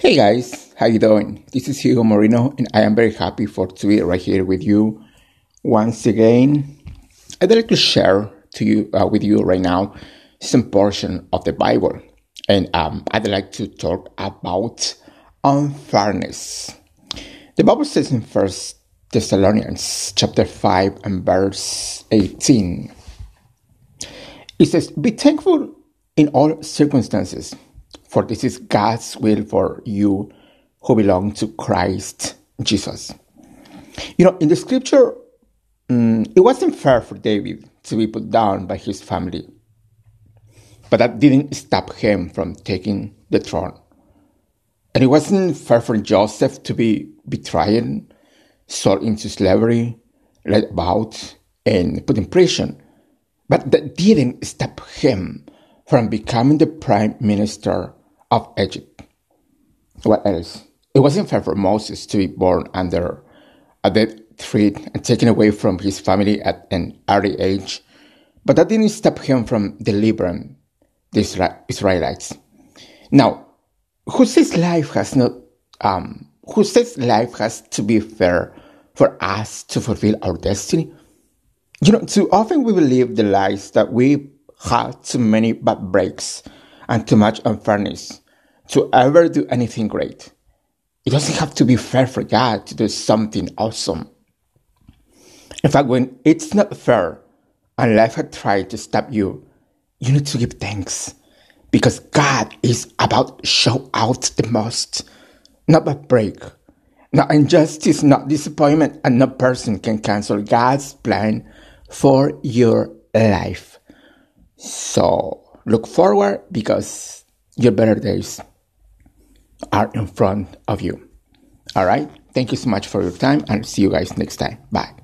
Hey guys, how you doing? This is Hugo Moreno, and I am very happy for to be right here with you once again. I'd like to share to you uh, with you right now some portion of the Bible, and um, I'd like to talk about unfairness. The Bible says in First Thessalonians chapter five and verse eighteen. It says, "Be thankful in all circumstances." For this is God's will for you who belong to Christ Jesus. You know, in the scripture, um, it wasn't fair for David to be put down by his family, but that didn't stop him from taking the throne. And it wasn't fair for Joseph to be betrayed, sold into slavery, led about, and put in prison. But that didn't stop him from becoming the prime minister of Egypt. What else? It wasn't fair for Moses to be born under a dead threat and taken away from his family at an early age, but that didn't stop him from delivering the Israelites. Now, who says life has not, um, who says life has to be fair for us to fulfill our destiny? You know, too often we believe the lies that we had too many bad breaks and too much unfairness to ever do anything great. It doesn't have to be fair for God to do something awesome. In fact, when it's not fair and life has tried to stop you, you need to give thanks because God is about show out the most, not a break. No injustice, not disappointment, and no person can cancel God's plan for your life. So look forward because your better days are in front of you. All right. Thank you so much for your time and see you guys next time. Bye.